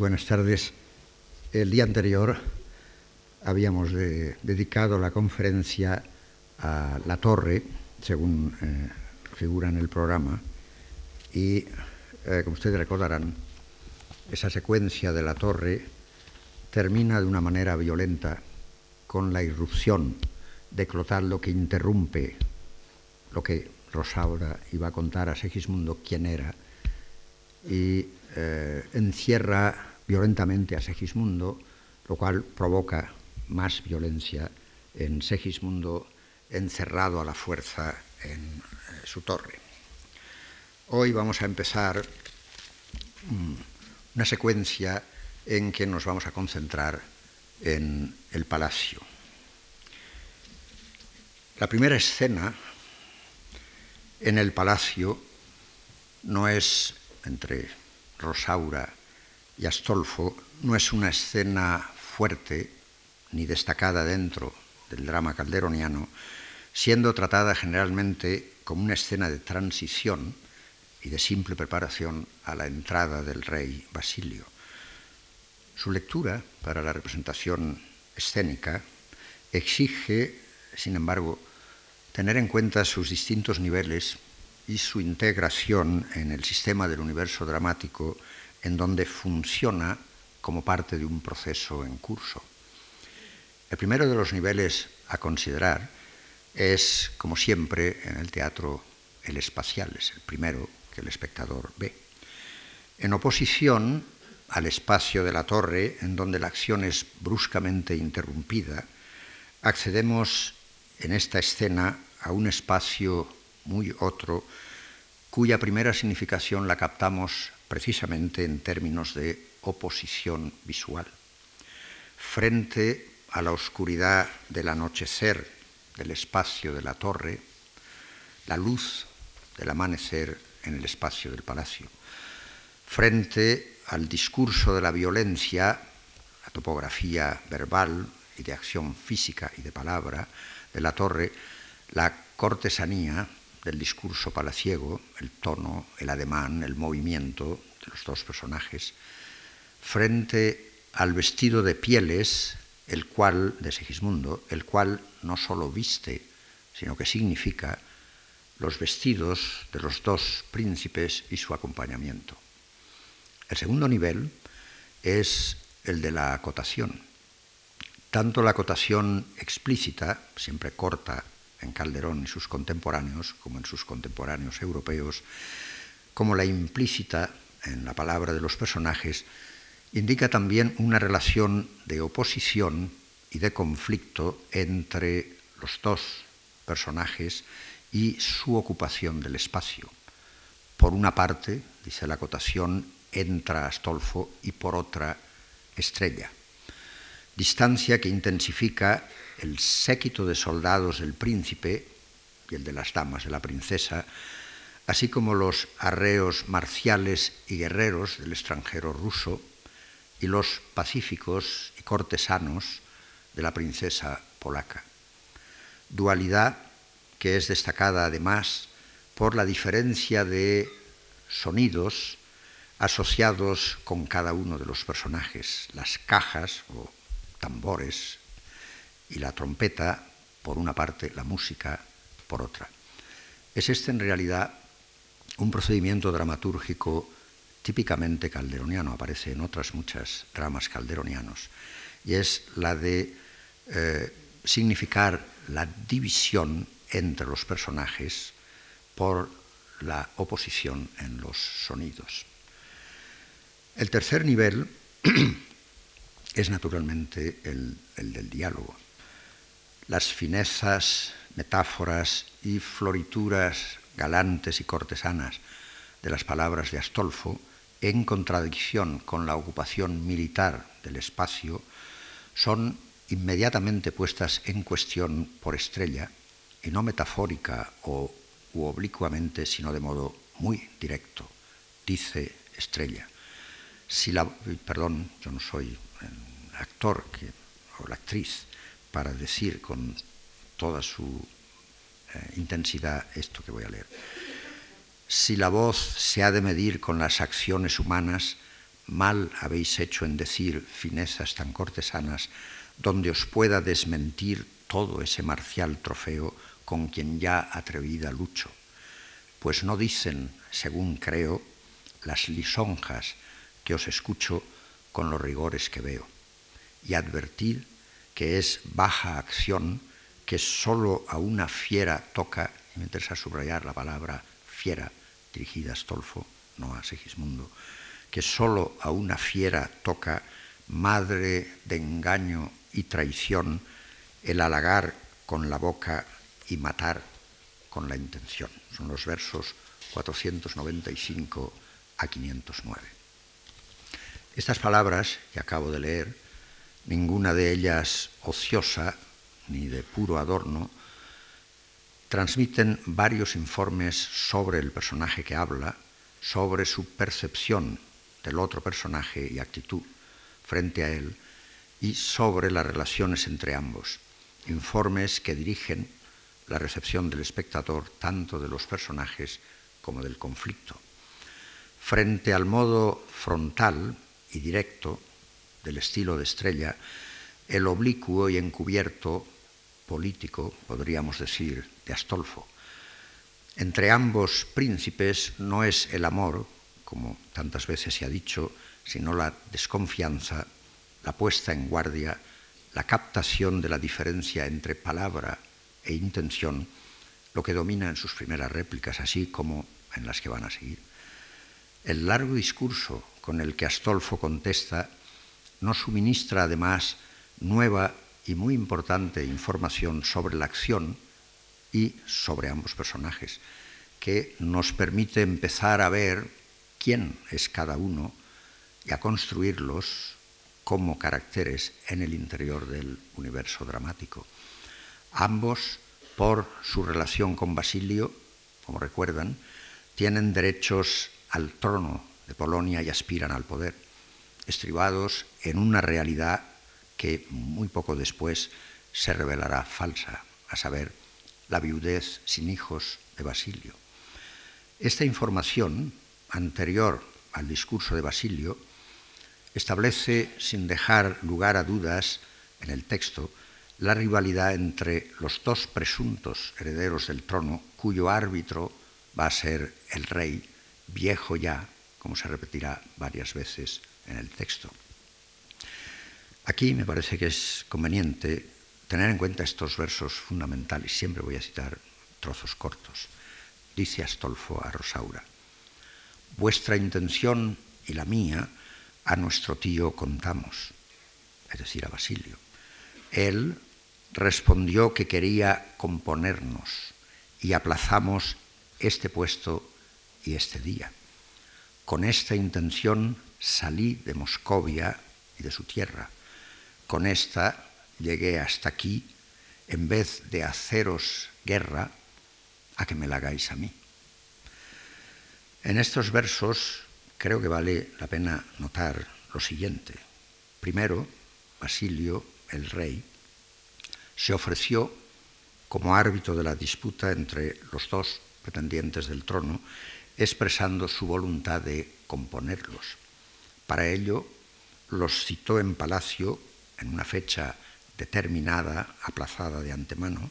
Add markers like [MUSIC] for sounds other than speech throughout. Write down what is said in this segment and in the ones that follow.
buenas tardes. El día anterior habíamos dedicado la conferencia a la torre, según eh, figura en el programa, y eh, como ustedes recordarán, esa secuencia de la torre termina de una manera violenta con la irrupción de Clotaldo que interrumpe lo que Rosaura iba a contar a Segismundo quién era y eh, encierra violentamente a Segismundo, lo cual provoca más violencia en Segismundo encerrado a la fuerza en eh, su torre. Hoy vamos a empezar mm, una secuencia en que nos vamos a concentrar en el palacio. La primera escena en el palacio no es entre Rosaura y Astolfo, no es una escena fuerte ni destacada dentro del drama calderoniano, siendo tratada generalmente como una escena de transición y de simple preparación a la entrada del rey Basilio. Su lectura para la representación escénica exige, sin embargo, tener en cuenta sus distintos niveles y su integración en el sistema del universo dramático en donde funciona como parte de un proceso en curso. El primero de los niveles a considerar es, como siempre, en el teatro, el espacial, es el primero que el espectador ve. En oposición al espacio de la torre, en donde la acción es bruscamente interrumpida, accedemos en esta escena a un espacio muy otro, cuya primera significación la captamos precisamente en términos de oposición visual. Frente a la oscuridad del anochecer del espacio de la torre, la luz del amanecer en el espacio del palacio. Frente al discurso de la violencia, la topografía verbal y de acción física y de palabra de la torre, la cortesanía del discurso palaciego, el tono, el ademán, el movimiento de los dos personajes, frente al vestido de pieles, el cual, de Sigismundo, el cual no solo viste, sino que significa los vestidos de los dos príncipes y su acompañamiento. El segundo nivel es el de la acotación. Tanto la acotación explícita, siempre corta en Calderón y sus contemporáneos, como en sus contemporáneos europeos, como la implícita en la palabra de los personajes, indica también una relación de oposición y de conflicto entre los dos personajes y su ocupación del espacio. Por una parte, dice la acotación, entra Astolfo y por otra, Estrella. Distancia que intensifica el séquito de soldados del príncipe y el de las damas de la princesa, así como los arreos marciales y guerreros del extranjero ruso y los pacíficos y cortesanos de la princesa polaca. Dualidad que es destacada además por la diferencia de sonidos asociados con cada uno de los personajes, las cajas o tambores y la trompeta por una parte, la música por otra. Es este en realidad un procedimiento dramatúrgico típicamente calderoniano, aparece en otras muchas dramas calderonianos, y es la de eh, significar la división entre los personajes por la oposición en los sonidos. El tercer nivel [CLEARS THROAT] es naturalmente el del diálogo las finezas, metáforas y florituras galantes y cortesanas de las palabras de Astolfo, en contradicción con la ocupación militar del espacio, son inmediatamente puestas en cuestión por Estrella, y no metafórica o u oblicuamente, sino de modo muy directo. Dice Estrella, si la, perdón, yo no soy actor o la actriz, para decir con toda su eh, intensidad esto que voy a leer. Si la voz se ha de medir con las acciones humanas, mal habéis hecho en decir finezas tan cortesanas, donde os pueda desmentir todo ese marcial trofeo con quien ya atrevida lucho, pues no dicen, según creo, las lisonjas que os escucho con los rigores que veo, y advertir que es baja acción que sólo a una fiera toca, y me interesa subrayar la palabra fiera, dirigida a Astolfo, no a Segismundo, que sólo a una fiera toca, madre de engaño y traición, el halagar con la boca y matar con la intención. Son los versos 495 a 509. Estas palabras que acabo de leer, ninguna de ellas ociosa, ni de puro adorno, transmiten varios informes sobre el personaje que habla, sobre su percepción del otro personaje y actitud frente a él, y sobre las relaciones entre ambos, informes que dirigen la recepción del espectador tanto de los personajes como del conflicto. Frente al modo frontal y directo del estilo de estrella, el oblicuo y encubierto político, podríamos decir, de Astolfo. Entre ambos príncipes no es el amor, como tantas veces se ha dicho, sino la desconfianza, la puesta en guardia, la captación de la diferencia entre palabra e intención, lo que domina en sus primeras réplicas, así como en las que van a seguir. El largo discurso con el que Astolfo contesta no suministra además nueva y muy importante información sobre la acción y sobre ambos personajes, que nos permite empezar a ver quién es cada uno y a construirlos como caracteres en el interior del universo dramático. Ambos, por su relación con Basilio, como recuerdan, tienen derechos al trono de Polonia y aspiran al poder, estribados en una realidad que muy poco después se revelará falsa, a saber, la viudez sin hijos de Basilio. Esta información, anterior al discurso de Basilio, establece, sin dejar lugar a dudas en el texto, la rivalidad entre los dos presuntos herederos del trono, cuyo árbitro va a ser el rey, viejo ya, como se repetirá varias veces en el texto. Aquí me parece que es conveniente tener en cuenta estos versos fundamentales. Siempre voy a citar trozos cortos. Dice Astolfo a Rosaura, vuestra intención y la mía a nuestro tío contamos, es decir, a Basilio. Él respondió que quería componernos y aplazamos este puesto y este día. Con esta intención salí de Moscovia y de su tierra con esta llegué hasta aquí, en vez de haceros guerra, a que me la hagáis a mí. En estos versos creo que vale la pena notar lo siguiente. Primero, Basilio, el rey, se ofreció como árbitro de la disputa entre los dos pretendientes del trono, expresando su voluntad de componerlos. Para ello, los citó en palacio en una fecha determinada, aplazada de antemano,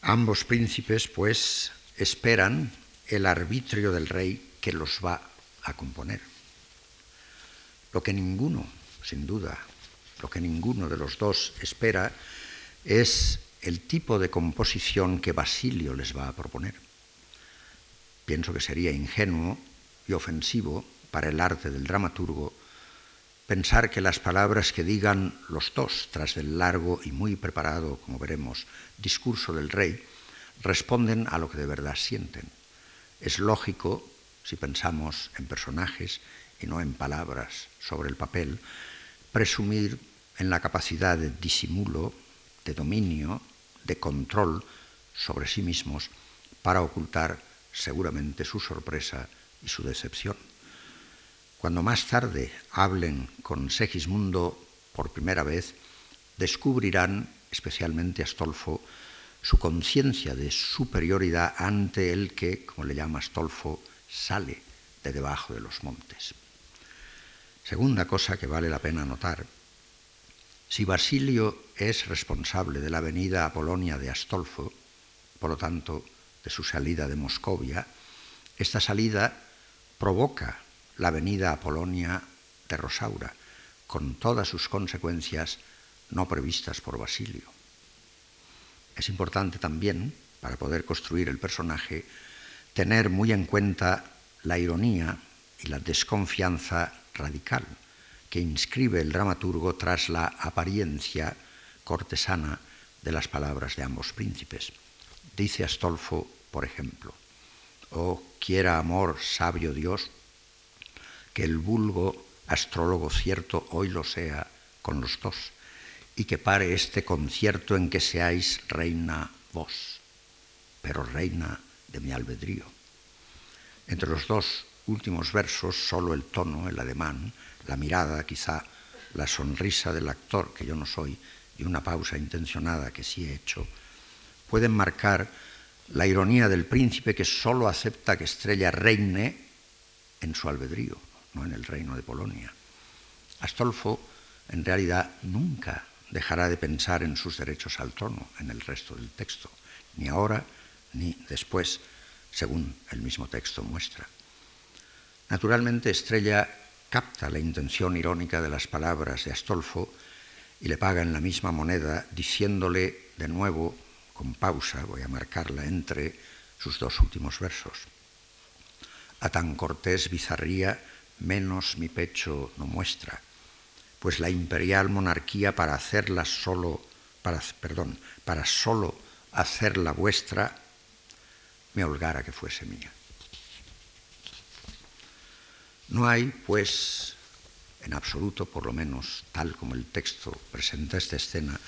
ambos príncipes pues esperan el arbitrio del rey que los va a componer. Lo que ninguno, sin duda, lo que ninguno de los dos espera es el tipo de composición que Basilio les va a proponer. Pienso que sería ingenuo y ofensivo para el arte del dramaturgo pensar que las palabras que digan los dos tras el largo y muy preparado, como veremos, discurso del rey, responden a lo que de verdad sienten. Es lógico, si pensamos en personajes y no en palabras sobre el papel, presumir en la capacidad de disimulo, de dominio, de control sobre sí mismos para ocultar seguramente su sorpresa y su decepción. Cuando más tarde hablen con Segismundo por primera vez, descubrirán, especialmente Astolfo, su conciencia de superioridad ante el que, como le llama Astolfo, sale de debajo de los montes. Segunda cosa que vale la pena notar, si Basilio es responsable de la venida a Polonia de Astolfo, por lo tanto, de su salida de Moscovia, esta salida provoca la venida a Polonia de Rosaura, con todas sus consecuencias no previstas por Basilio. Es importante también, para poder construir el personaje, tener muy en cuenta la ironía y la desconfianza radical que inscribe el dramaturgo tras la apariencia cortesana de las palabras de ambos príncipes. Dice Astolfo, por ejemplo, oh quiera amor sabio Dios, que el vulgo astrólogo cierto hoy lo sea con los dos, y que pare este concierto en que seáis reina vos, pero reina de mi albedrío. Entre los dos últimos versos, solo el tono, el ademán, la mirada, quizá la sonrisa del actor, que yo no soy, y una pausa intencionada que sí he hecho, pueden marcar la ironía del príncipe que solo acepta que Estrella reine en su albedrío, no en el reino de Polonia. Astolfo, en realidad, nunca dejará de pensar en sus derechos al trono en el resto del texto, ni ahora ni después, según el mismo texto muestra. Naturalmente, Estrella capta la intención irónica de las palabras de Astolfo y le paga en la misma moneda, diciéndole de nuevo, con pausa, voy a marcarla entre sus dos últimos versos. A tan cortés bizarría menos mi pecho no muestra, pues la imperial monarquía para hacerla solo, para, perdón, para solo hacerla vuestra, me holgara que fuese mía. No hay, pues, en absoluto, por lo menos tal como el texto presenta esta escena,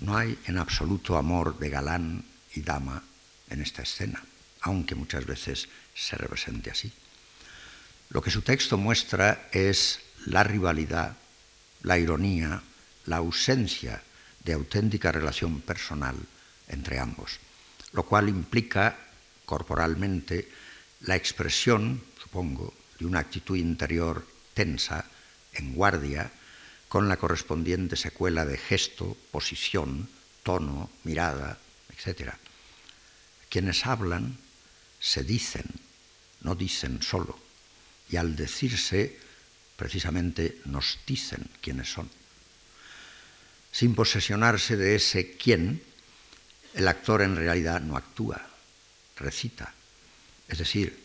no hay en absoluto amor de galán y dama en esta escena, aunque muchas veces se represente así. Lo que su texto muestra es la rivalidad, la ironía, la ausencia de auténtica relación personal entre ambos, lo cual implica corporalmente la expresión, supongo, de una actitud interior tensa, en guardia, con la correspondiente secuela de gesto, posición, tono, mirada, etc. Quienes hablan se dicen, no dicen solo, y al decirse, precisamente nos dicen quiénes son. Sin posesionarse de ese quién, el actor en realidad no actúa, recita, es decir,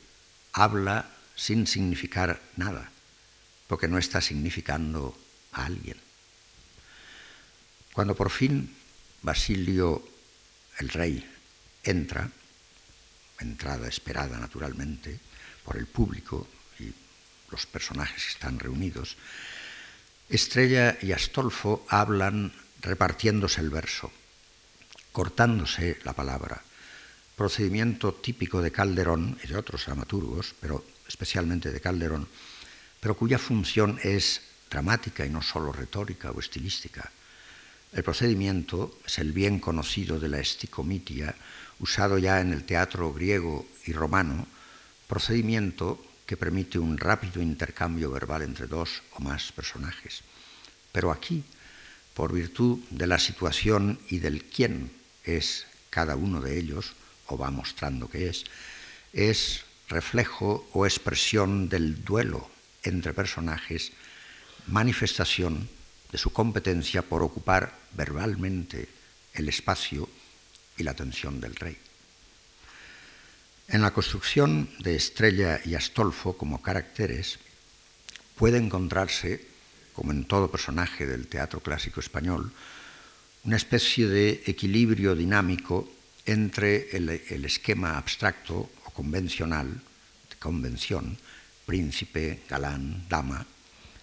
habla sin significar nada, porque no está significando a alguien. Cuando por fin Basilio, el rey, entra, entrada esperada naturalmente por el público los personajes están reunidos, Estrella y Astolfo hablan repartiéndose el verso, cortándose la palabra, procedimiento típico de Calderón y de otros dramaturgos, pero especialmente de Calderón, pero cuya función es dramática y no solo retórica o estilística. El procedimiento es el bien conocido de la esticomitia, usado ya en el teatro griego y romano, procedimiento que permite un rápido intercambio verbal entre dos o más personajes. Pero aquí, por virtud de la situación y del quién es cada uno de ellos, o va mostrando que es, es reflejo o expresión del duelo entre personajes, manifestación de su competencia por ocupar verbalmente el espacio y la atención del rey. En la construcción de Estrella y Astolfo como caracteres puede encontrarse, como en todo personaje del teatro clásico español, una especie de equilibrio dinámico entre el, esquema abstracto convencional, de convención, príncipe, galán, dama,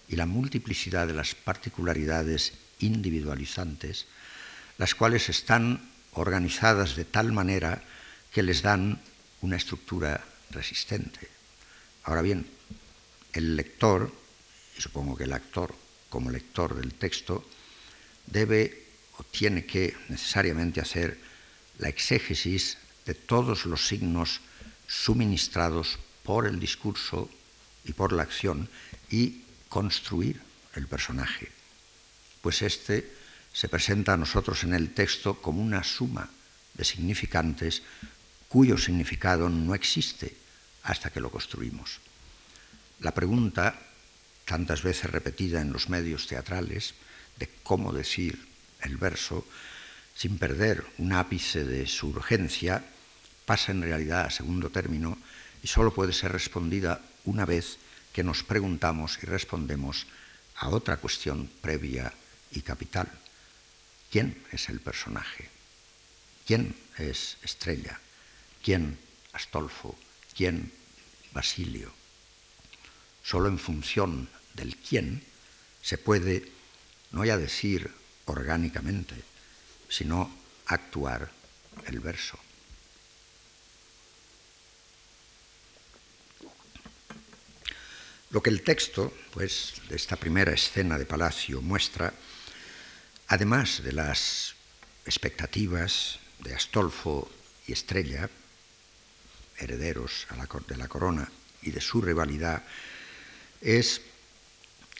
y la multiplicidad de las particularidades individualizantes, las cuales están organizadas de tal manera que les dan una estructura resistente. Ahora bien, el lector, y supongo que el actor como lector del texto, debe o tiene que necesariamente hacer la exégesis de todos los signos suministrados por el discurso y por la acción y construir el personaje, pues éste se presenta a nosotros en el texto como una suma de significantes cuyo significado no existe hasta que lo construimos. La pregunta, tantas veces repetida en los medios teatrales, de cómo decir el verso, sin perder un ápice de su urgencia, pasa en realidad a segundo término y solo puede ser respondida una vez que nos preguntamos y respondemos a otra cuestión previa y capital. ¿Quién es el personaje? ¿Quién es Estrella? ¿Quién Astolfo? ¿Quién Basilio? Solo en función del quién se puede, no ya decir orgánicamente, sino actuar el verso. Lo que el texto, pues, de esta primera escena de palacio muestra, además de las expectativas de Astolfo y Estrella, herederos de la corona y de su rivalidad, es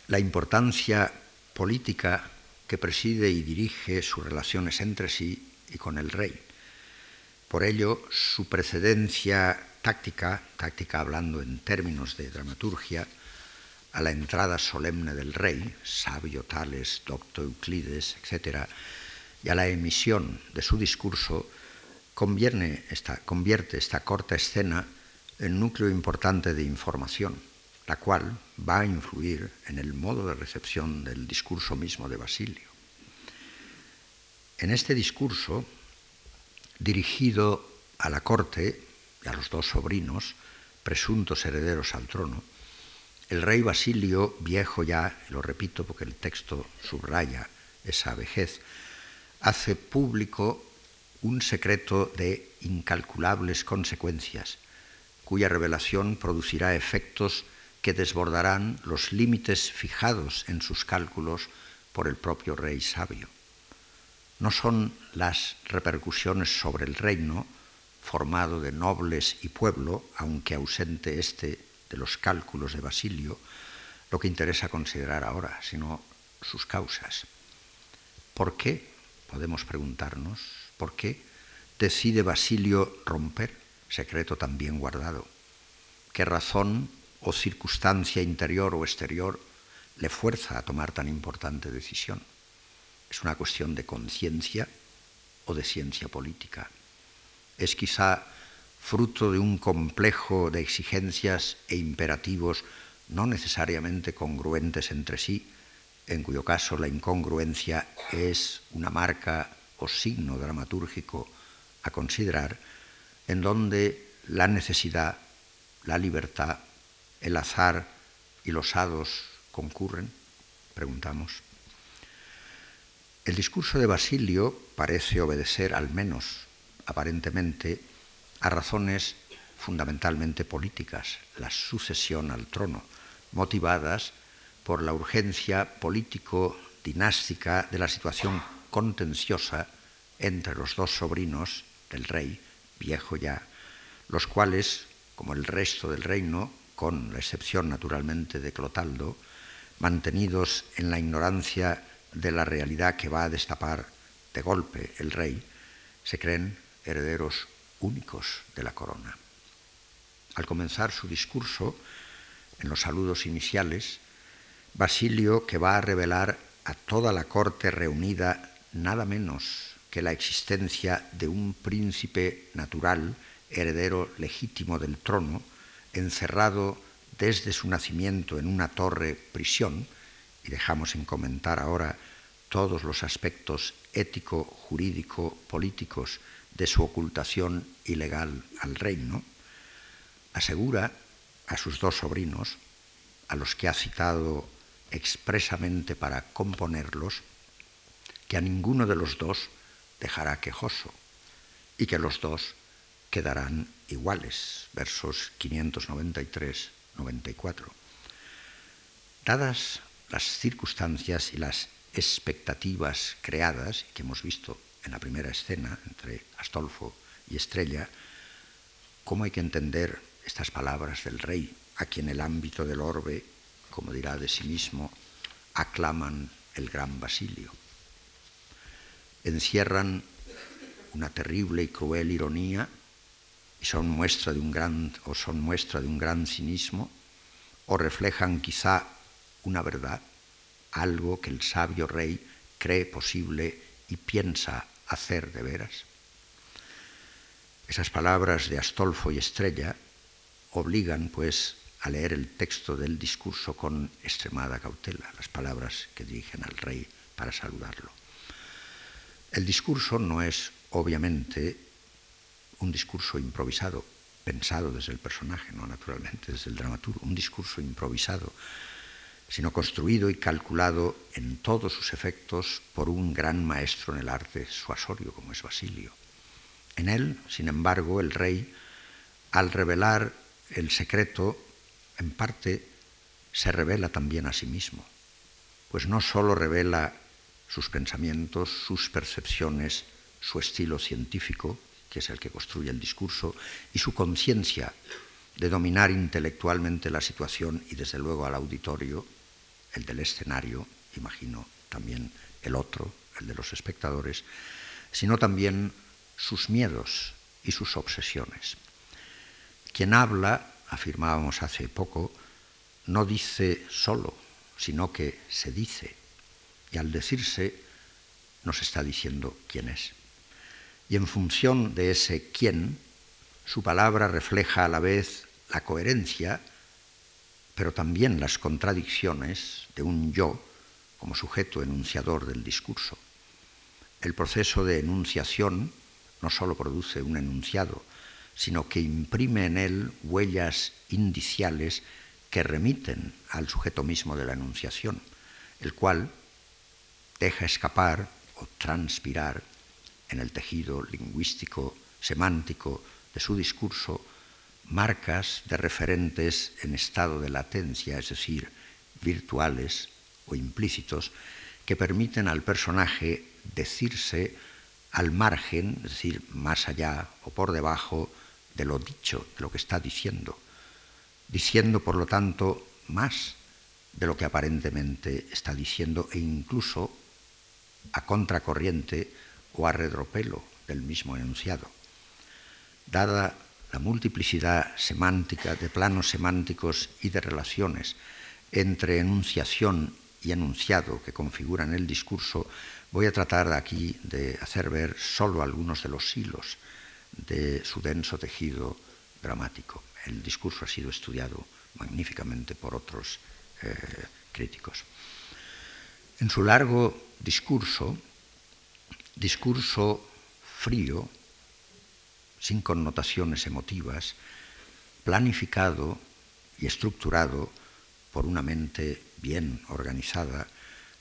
la importancia política que preside y dirige sus relaciones entre sí y con el rey. Por ello, su precedencia táctica, táctica hablando en términos de dramaturgia, a la entrada solemne del rey, sabio Tales, doctor Euclides, etc., y a la emisión de su discurso, convierte esta, corta escena en núcleo importante de información, la cual va a influir en el modo de recepción del discurso mismo de Basilio. En este discurso, dirigido a la corte y a los dos sobrinos, presuntos herederos al trono, el rey Basilio, viejo ya, lo repito porque el texto subraya esa vejez, hace público un secreto de incalculables consecuencias, cuya revelación producirá efectos que desbordarán los límites fijados en sus cálculos por el propio rey sabio. No son las repercusiones sobre el reino, formado de nobles y pueblo, aunque ausente éste de los cálculos de Basilio lo que interesa considerar ahora, sino sus causas. ¿Por qué, podemos preguntarnos, por qué decide Basilio romper secreto tan bien guardado? ¿Qué razón o circunstancia interior o exterior le fuerza a tomar tan importante decisión? ¿Es una cuestión de conciencia o de ciencia política? ¿Es quizá fruto de un complejo de exigencias e imperativos no necesariamente congruentes entre sí, en cuyo caso la incongruencia es una marca o signo dramatúrgico a considerar, en donde la necesidad, la libertad, el azar y los hados concurren? Preguntamos. El discurso de Basilio parece obedecer, al menos aparentemente, a razones fundamentalmente políticas, la sucesión al trono, motivadas por la urgencia político-dinástica de la situación contenciosa entre los dos sobrinos del rey, viejo ya, los cuales, como el resto del reino, con la excepción naturalmente de Clotaldo, mantenidos en la ignorancia de la realidad que va a destapar de golpe el rey, se creen herederos únicos de la corona. Al comenzar su discurso, en los saludos iniciales, Basilio, que va a revelar a toda la corte reunida nada menos que la existencia de un príncipe natural, heredero legítimo del trono, encerrado desde su nacimiento en una torre prisión, y dejamos en comentar ahora todos los aspectos ético, jurídico, políticos de su ocultación ilegal al reino, asegura a sus dos sobrinos, a los que ha citado expresamente para componerlos, que a ninguno de los dos dejará quejoso y que los dos quedarán iguales. Versos 593-94. Dadas las circunstancias y las expectativas creadas que hemos visto en la primera escena entre Astolfo y Estrella, cómo hay que entender estas palabras del rey, a quien el ámbito del orbe como dirá de sí mismo, aclaman el gran Basilio. Encierran una terrible y cruel ironía y son muestra de un gran o son muestra de un gran cinismo o reflejan quizá una verdad, algo que el sabio rey cree posible y piensa hacer de veras. Esas palabras de Astolfo y Estrella obligan, pues, a leer el texto del discurso con extremada cautela, las palabras que dirigen al rey para saludarlo. El discurso no es, obviamente, un discurso improvisado, pensado desde el personaje, no naturalmente desde el dramaturgo, un discurso improvisado, sino construido y calculado en todos sus efectos por un gran maestro en el arte suasorio como es Basilio. En él, sin embargo, el rey, al revelar el secreto, en parte se revela también a sí mismo, pues no sólo revela sus pensamientos, sus percepciones, su estilo científico, que es el que construye el discurso, y su conciencia de dominar intelectualmente la situación y desde luego al auditorio, el del escenario, imagino también el otro, el de los espectadores, sino también sus miedos y sus obsesiones. Quien habla, afirmábamos hace poco, no dice solo, sino que se dice, y al decirse nos está diciendo quién es. Y en función de ese quién, su palabra refleja a la vez la coherencia, pero también las contradicciones de un yo como sujeto enunciador del discurso. El proceso de enunciación no solo produce un enunciado, sino que imprime en él huellas indiciales que remiten al sujeto mismo de la enunciación, el cual deja escapar o transpirar en el tejido lingüístico, semántico de su discurso marcas de referentes en estado de latencia, es decir, virtuales o implícitos, que permiten al personaje decirse al margen, es decir, más allá o por debajo de lo dicho, de lo que está diciendo, diciendo, por lo tanto, más de lo que aparentemente está diciendo e incluso a contracorriente o a redropelo del mismo enunciado. Dada la multiplicidad semántica de planos semánticos y de relaciones entre enunciación y enunciado que configuran el discurso, voy a tratar aquí de hacer ver solo algunos de los hilos de su denso tejido dramático. El discurso ha sido estudiado magníficamente por otros eh, críticos. En su largo discurso, discurso frío, sin connotaciones emotivas, planificado y estructurado por una mente bien organizada,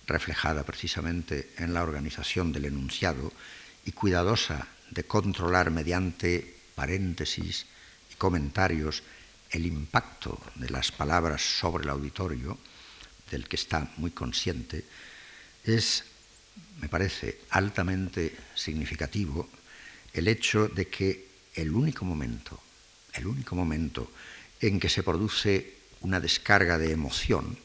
reflejada precisamente en la organización del enunciado y cuidadosa de controlar mediante paréntesis y comentarios el impacto de las palabras sobre el auditorio, del que está muy consciente, es, me parece, altamente significativo el hecho de que el único momento, el único momento en que se produce una descarga de emoción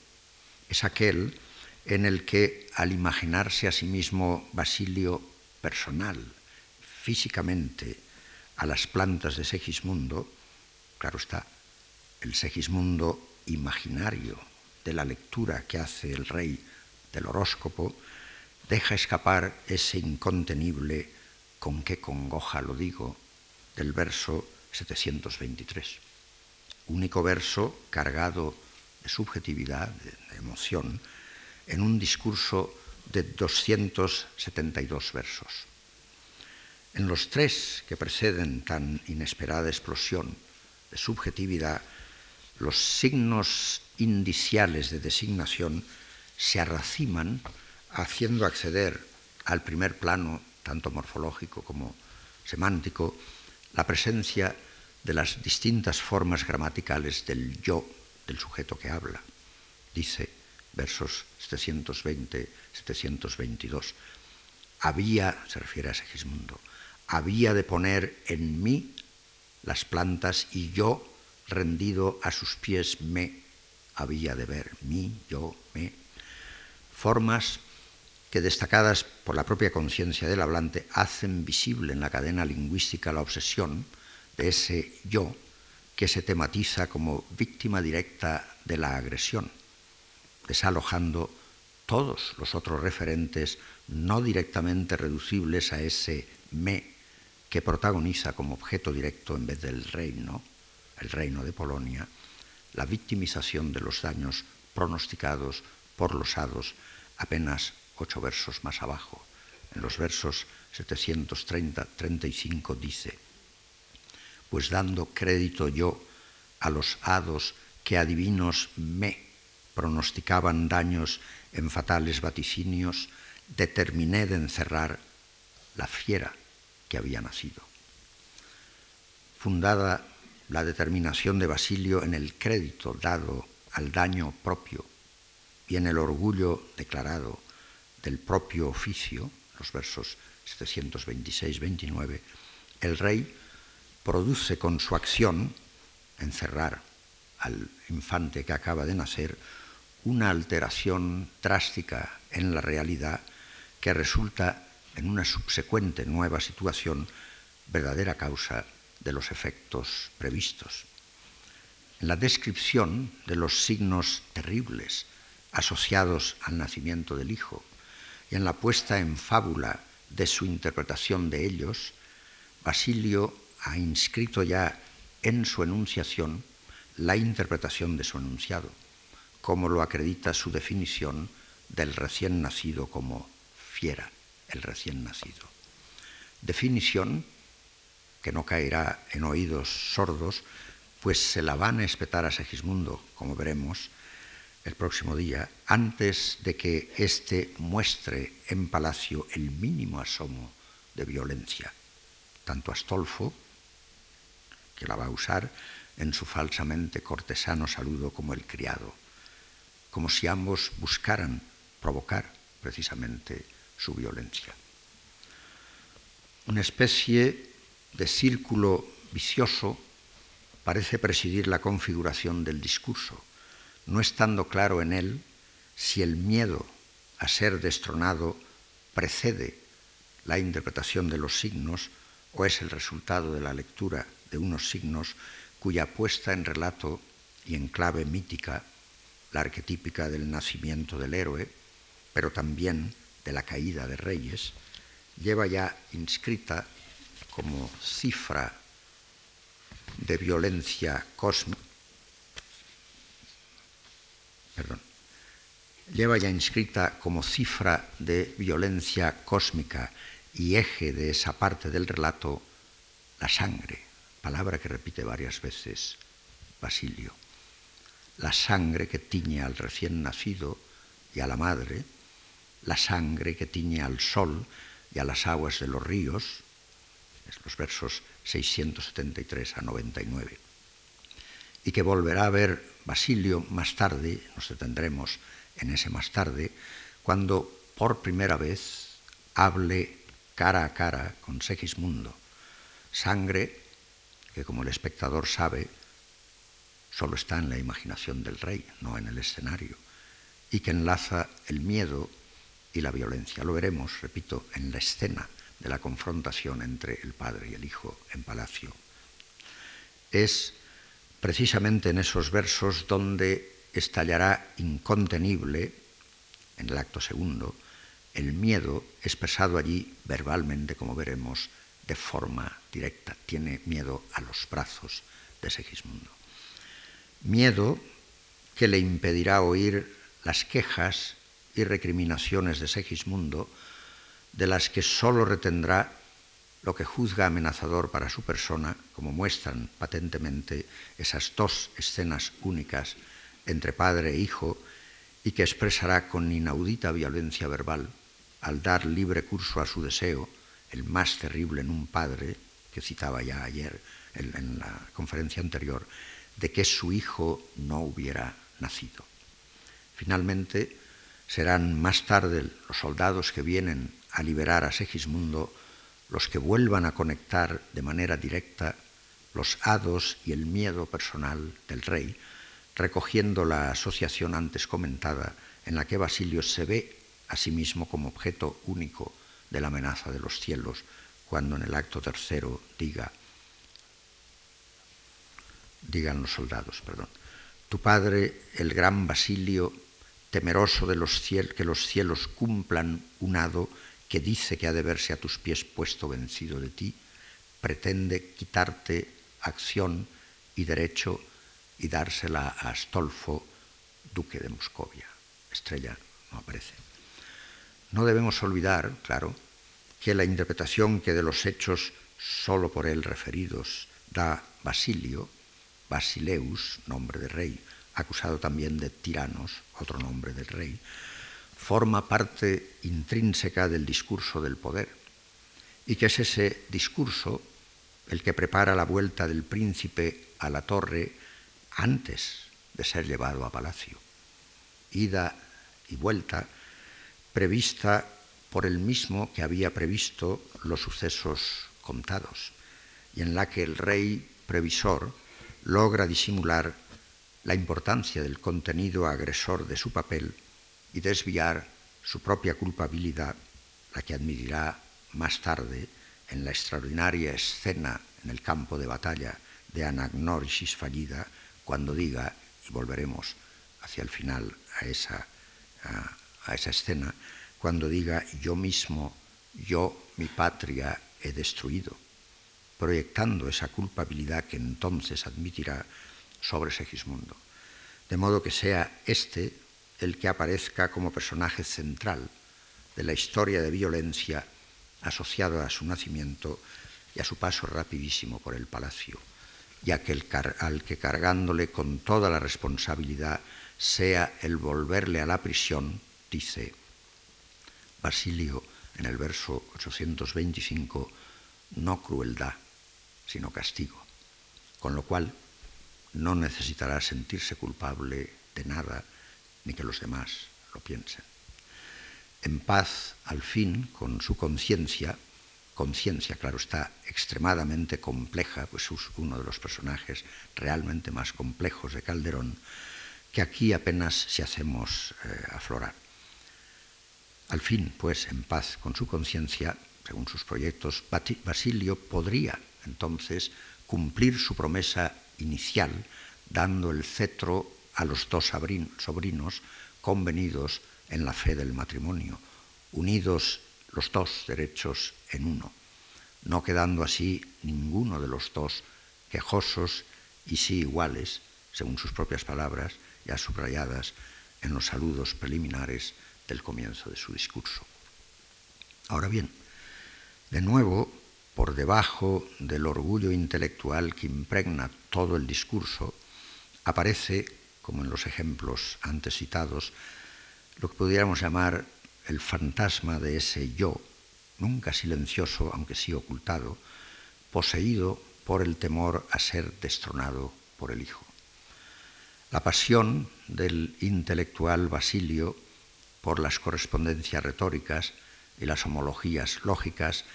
es aquel en el que, al imaginarse a sí mismo Basilio personal, físicamente, a las plantas de Segismundo, claro está, el Segismundo imaginario de la lectura que hace el rey del horóscopo, deja escapar ese incontenible con qué congoja lo digo del verso 723. Único verso cargado de subjetividad, de, emoción, en un discurso de 272 versos. En los tres que preceden tan inesperada explosión de subjetividad, los signos indiciales de designación se arraciman haciendo acceder al primer plano, tanto morfológico como semántico, la presencia de las distintas formas gramaticales del yo del sujeto que habla. Dice, versos 720, 722, había, se refiere a Segismundo, había de poner en mí las plantas y yo, rendido a sus pies, me había de ver, mí, yo, me, formas que destacadas por la propia conciencia del hablante hacen visible en la cadena lingüística la obsesión de ese yo que se tematiza como víctima directa de la agresión, desalojando todos los otros referentes no directamente reducibles a ese me que protagoniza como objeto directo en vez del reino, el reino de Polonia, la victimización de los daños pronosticados por los hados apenas ocho versos más abajo. En los versos 730-35 dice, pues dando crédito yo a los hados que adivinos me pronosticaban daños en fatales vaticinios, determiné de encerrar la fiera que había nacido. Fundada la determinación de Basilio en el crédito dado al daño propio y en el orgullo declarado del propio oficio, los versos 726-29, el rey produce con su acción, encerrar al infante que acaba de nacer, una alteración drástica en la realidad que resulta en una subsecuente nueva situación verdadera causa de los efectos previstos. En la descripción de los signos terribles asociados al nacimiento del Hijo y en la puesta en fábula de su interpretación de ellos, Basilio ha inscrito ya en su enunciación la interpretación de su enunciado, como lo acredita su definición del recién nacido como fiera, el recién nacido. Definición que no caerá en oídos sordos, pues se la van a espetar a Segismundo, como veremos, el próximo día, antes de que éste muestre en palacio el mínimo asomo de violencia. Tanto Astolfo, que la va a usar en su falsamente cortesano saludo como el criado, como si ambos buscaran provocar precisamente su violencia. Una especie de círculo vicioso parece presidir la configuración del discurso no estando claro en él si el miedo a ser destronado precede la interpretación de los signos o es el resultado de la lectura de unos signos cuya puesta en relato y en clave mítica, la arquetípica del nacimiento del héroe, pero también de la caída de reyes, lleva ya inscrita como cifra de violencia cósmica perdón, lleva ya inscrita como cifra de violencia cósmica y eje de esa parte del relato la sangre, palabra que repite varias veces Basilio. La sangre que tiñe al recién nacido y a la madre, la sangre que tiñe al sol y a las aguas de los ríos, es los versos 673 a 99, y que volverá a ver Basilio más tarde, nos detendremos en ese más tarde, cuando por primera vez hable cara a cara con Segismundo, sangre que como el espectador sabe, solo está en la imaginación del rey, no en el escenario, y que enlaza el miedo y la violencia. Lo veremos, repito, en la escena de la confrontación entre el padre y el hijo en palacio. Es precisamente en esos versos donde estallará incontenible, en el acto segundo, el miedo expresado allí verbalmente, como veremos, de forma directa. Tiene miedo a los brazos de Segismundo. Miedo que le impedirá oír las quejas y recriminaciones de Segismundo, de las que sólo retendrá lo que juzga amenazador para su persona, como muestran patentemente esas dos escenas únicas entre padre e hijo, y que expresará con inaudita violencia verbal, al dar libre curso a su deseo, el más terrible en un padre, que citaba ya ayer en la conferencia anterior, de que su hijo no hubiera nacido. Finalmente, serán más tarde los soldados que vienen a liberar a Segismundo los que vuelvan a conectar de manera directa los hados y el miedo personal del rey, recogiendo la asociación antes comentada en la que Basilio se ve a sí mismo como objeto único de la amenaza de los cielos, cuando en el acto tercero diga, digan los soldados, perdón, tu padre, el gran Basilio, temeroso de los que los cielos cumplan un hado que dice que ha de verse a tus pies puesto vencido de ti, pretende quitarte acción y derecho y dársela a Astolfo, duque de Moscovia. Estrella no aparece. No debemos olvidar, claro, que la interpretación que de los hechos solo por él referidos da Basilio, Basileus, nombre de rey, acusado también de tiranos, otro nombre del rey, forma parte intrínseca del discurso del poder y que es ese discurso el que prepara la vuelta del príncipe a la torre antes de ser llevado a palacio. Ida y vuelta prevista por el mismo que había previsto los sucesos contados y en la que el rey previsor logra disimular la importancia del contenido agresor de su papel y desviar su propia culpabilidad, la que admitirá más tarde en la extraordinaria escena en el campo de batalla de Anagnórisis fallida, cuando diga, y volveremos hacia el final a esa, a, esa escena, cuando diga, yo mismo, yo mi patria he destruido, proyectando esa culpabilidad que entonces admitirá sobre Segismundo. De modo que sea este el que aparezca como personaje central de la historia de violencia asociada a su nacimiento y a su paso rapidísimo por el palacio, y aquel al que cargándole con toda la responsabilidad sea el volverle a la prisión, dice Basilio en el verso 825, no crueldad, sino castigo, con lo cual no necesitará sentirse culpable de nada ni que los demás lo piensen. En paz, al fin, con su conciencia, conciencia, claro está, extremadamente compleja, pues es uno de los personajes realmente más complejos de Calderón, que aquí apenas si hacemos eh, aflorar. Al fin, pues, en paz con su conciencia, según sus proyectos, Basilio podría entonces cumplir su promesa inicial, dando el cetro a los dos sobrinos convenidos en la fe del matrimonio, unidos los dos derechos en uno, no quedando así ninguno de los dos quejosos y sí iguales, según sus propias palabras, ya subrayadas en los saludos preliminares del comienzo de su discurso. Ahora bien, de nuevo, por debajo del orgullo intelectual que impregna todo el discurso, aparece, como en los ejemplos antes citados, lo que pudiéramos llamar el fantasma de ese yo, nunca silencioso, aunque sí ocultado, poseído por el temor a ser destronado por el Hijo. La pasión del intelectual Basilio por las correspondencias retóricas y las homologías lógicas,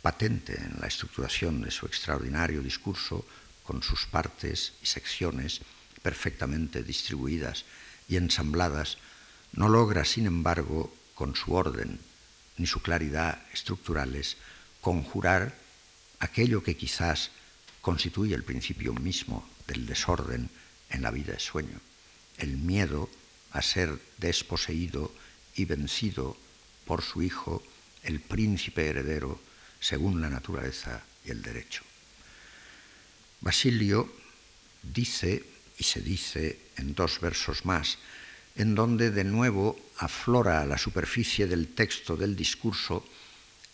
patente en la estructuración de su extraordinario discurso, con sus partes y secciones perfectamente distribuidas y ensambladas, no logra, sin embargo, con su orden ni su claridad estructurales, conjurar aquello que quizás constituye el principio mismo del desorden en la vida de sueño, el miedo a ser desposeído y vencido por su hijo, el príncipe heredero, según la naturaleza y el derecho. Basilio dice, y se dice en dos versos más, en donde de nuevo aflora a la superficie del texto del discurso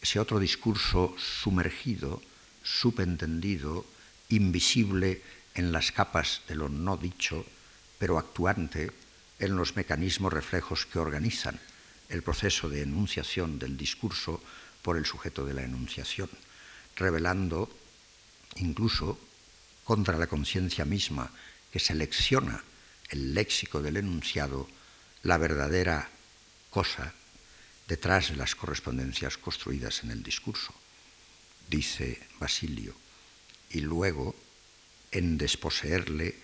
ese otro discurso sumergido, subentendido, invisible en las capas de lo no dicho, pero actuante en los mecanismos reflejos que organizan el proceso de enunciación del discurso por el sujeto de la enunciación, revelando incluso contra la conciencia misma que selecciona el léxico del enunciado la verdadera cosa detrás de las correspondencias construidas en el discurso, dice Basilio, y luego en desposeerle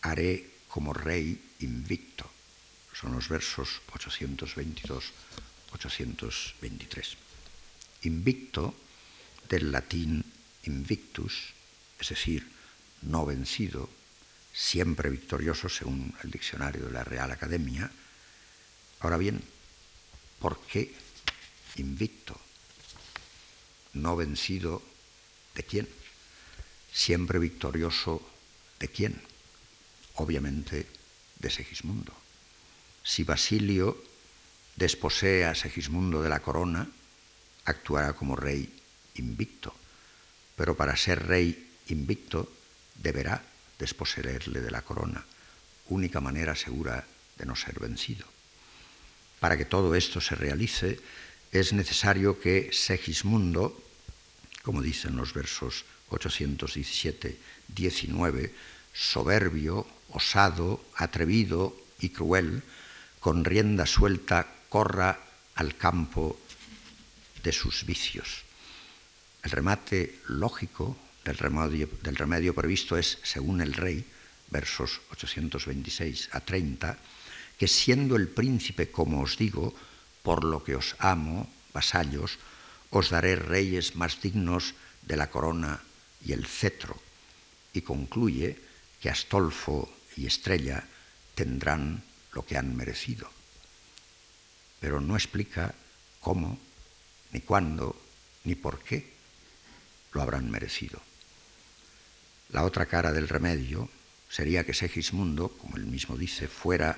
haré como rey invicto. Son los versos 822-823. Invicto del latín invictus, es decir, no vencido, siempre victorioso según el diccionario de la Real Academia. Ahora bien, ¿por qué invicto? No vencido de quién? Siempre victorioso de quién? Obviamente de Segismundo. Si Basilio desposee a Segismundo de la corona, actuará como rey invicto, pero para ser rey invicto deberá desposeerle de la corona, única manera segura de no ser vencido. Para que todo esto se realice, es necesario que Segismundo, como dicen los versos 817-19, soberbio, osado, atrevido y cruel, con rienda suelta corra al campo de sus vicios. El remate lógico del remedio, del remedio previsto es, según el rey, versos 826 a 30, que siendo el príncipe como os digo, por lo que os amo, vasallos, os daré reyes más dignos de la corona y el cetro, y concluye que Astolfo y Estrella tendrán lo que han merecido. Pero no explica cómo, ni cuándo, ni por qué lo habrán merecido. La otra cara del remedio sería que Segismundo, como él mismo dice, fuera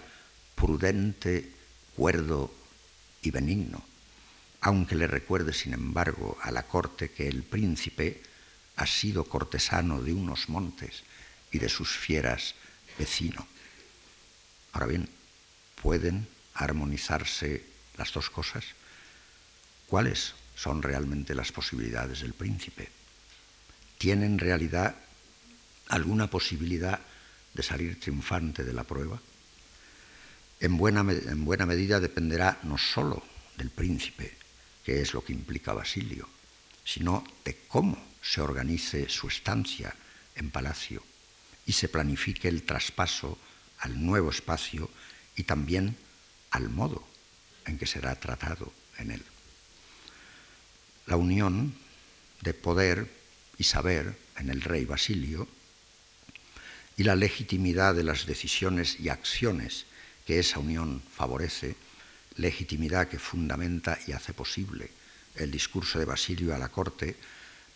prudente, cuerdo y benigno, aunque le recuerde, sin embargo, a la corte que el príncipe ha sido cortesano de unos montes y de sus fieras vecino. Ahora bien, ¿pueden armonizarse las dos cosas? ¿Cuáles son realmente las posibilidades del príncipe? ¿Tiene en realidad alguna posibilidad de salir triunfante de la prueba? En buena, en buena medida dependerá no sólo del príncipe, que es lo que implica Basilio, sino de cómo se organice su estancia en palacio y se planifique el traspaso al nuevo espacio y también al modo en que será tratado en él. La unión de poder y saber en el rey Basilio y la legitimidad de las decisiones y acciones que esa unión favorece, legitimidad que fundamenta y hace posible el discurso de Basilio a la corte,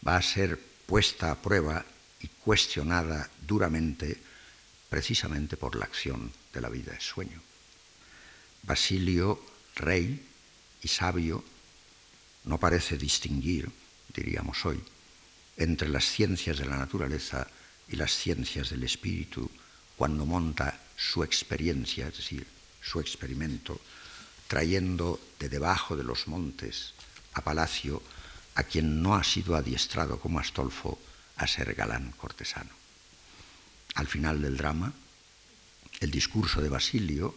va a ser puesta a prueba y cuestionada duramente precisamente por la acción de la vida de sueño. Basilio, rey y sabio, no parece distinguir, diríamos hoy, entre las ciencias de la naturaleza y las ciencias del espíritu cuando monta su experiencia, es decir, su experimento, trayendo de debajo de los montes a palacio a quien no ha sido adiestrado como Astolfo a ser galán cortesano. Al final del drama, el discurso de Basilio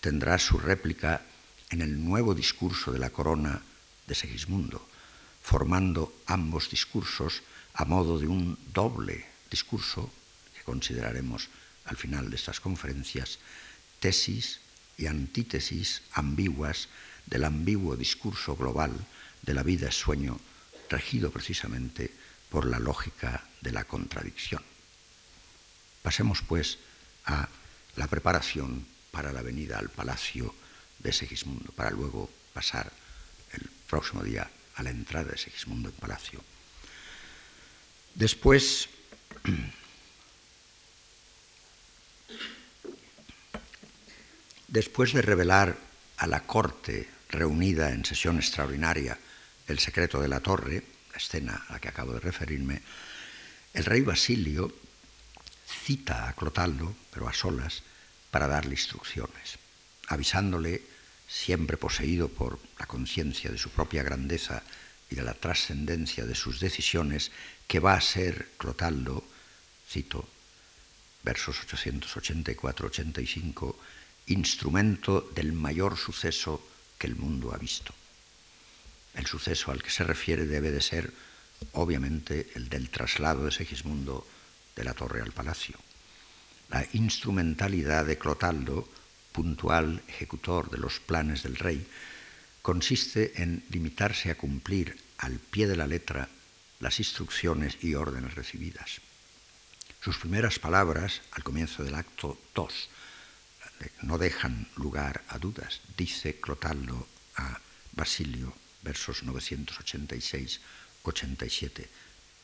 tendrá su réplica en el nuevo discurso de la corona de Segismundo, formando ambos discursos a modo de un doble discurso que consideraremos al final de estas conferencias, tesis y antítesis ambiguas del ambiguo discurso global de la vida es sueño, regido precisamente por la lógica de la contradicción. Pasemos, pues, a la preparación para la venida al palacio de Segismundo, para luego pasar el próximo día a la entrada de Segismundo en palacio. Después, [CLEARS THROAT] después de revelar a la corte reunida en sesión extraordinaria el secreto de la torre, la escena a la que acabo de referirme, el rey Basilio cita a Clotaldo, pero a solas, para darle instrucciones, avisándole, siempre poseído por la conciencia de su propia grandeza y de la trascendencia de sus decisiones, que va a ser Clotaldo, cito, versos 884-85, instrumento del mayor suceso que el mundo ha visto. El suceso al que se refiere debe de ser, obviamente, el del traslado de Segismundo de la torre al palacio. la instrumentalidad de Clotaldo, puntual ejecutor de los planes del rey, consiste en limitarse a cumplir al pie de la letra las instrucciones y órdenes recibidas. Sus primeras palabras, al comienzo del acto 2, no dejan lugar a dudas. Dice Clotaldo a Basilio, versos 986-87,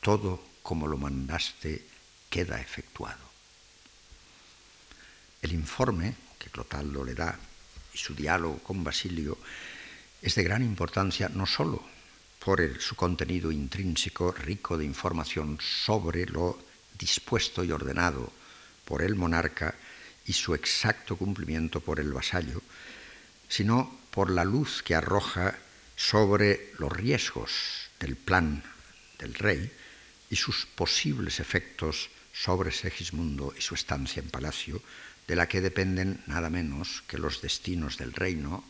todo como lo mandaste queda efectuado. El informe que Clotaldo le da y su diálogo con Basilio es de gran importancia no sólo por su contenido intrínseco rico de información sobre lo dispuesto y ordenado por el monarca y su exacto cumplimiento por el vasallo, sino por la luz que arroja sobre los riesgos del plan del rey y sus posibles efectos sobre Segismundo y su estancia en palacio, de la que dependen nada menos que los destinos del reino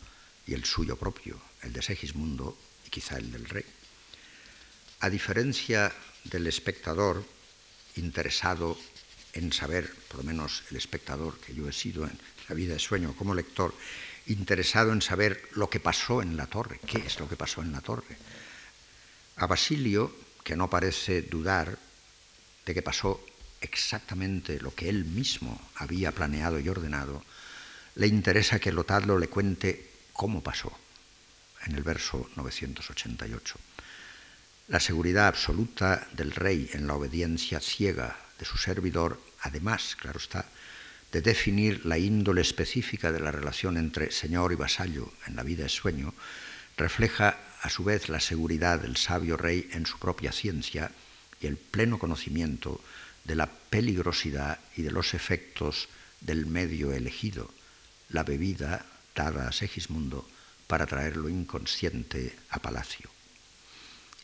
y el suyo propio, el de Segismundo quizá el del rey. A diferencia del espectador interesado en saber, por lo menos el espectador que yo he sido en la vida de sueño como lector, interesado en saber lo que pasó en la torre, qué es lo que pasó en la torre. A Basilio, que no parece dudar de que pasó exactamente lo que él mismo había planeado y ordenado, le interesa que Lotardo le cuente cómo pasó en el verso 988. La seguridad absoluta del rey en la obediencia ciega de su servidor, además, claro está, de definir la índole específica de la relación entre señor y vasallo en la vida de sueño, refleja a su vez la seguridad del sabio rey en su propia ciencia y el pleno conocimiento de la peligrosidad y de los efectos del medio elegido, la bebida dada a Segismundo para traer lo inconsciente a palacio.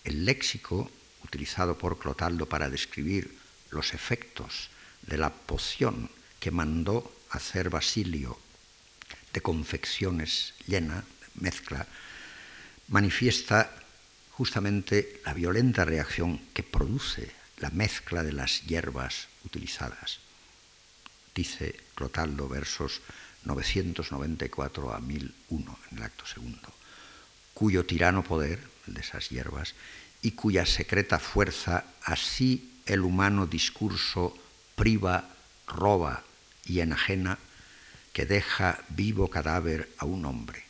El léxico utilizado por Clotaldo para describir los efectos de la poción que mandó hacer Basilio de confecciones llena, mezcla, manifiesta justamente la violenta reacción que produce la mezcla de las hierbas utilizadas. Dice Clotaldo versos 994 a 1001 en el acto segundo, cuyo tirano poder, el de esas hierbas, y cuya secreta fuerza así el humano discurso priva, roba y enajena, que deja vivo cadáver a un hombre,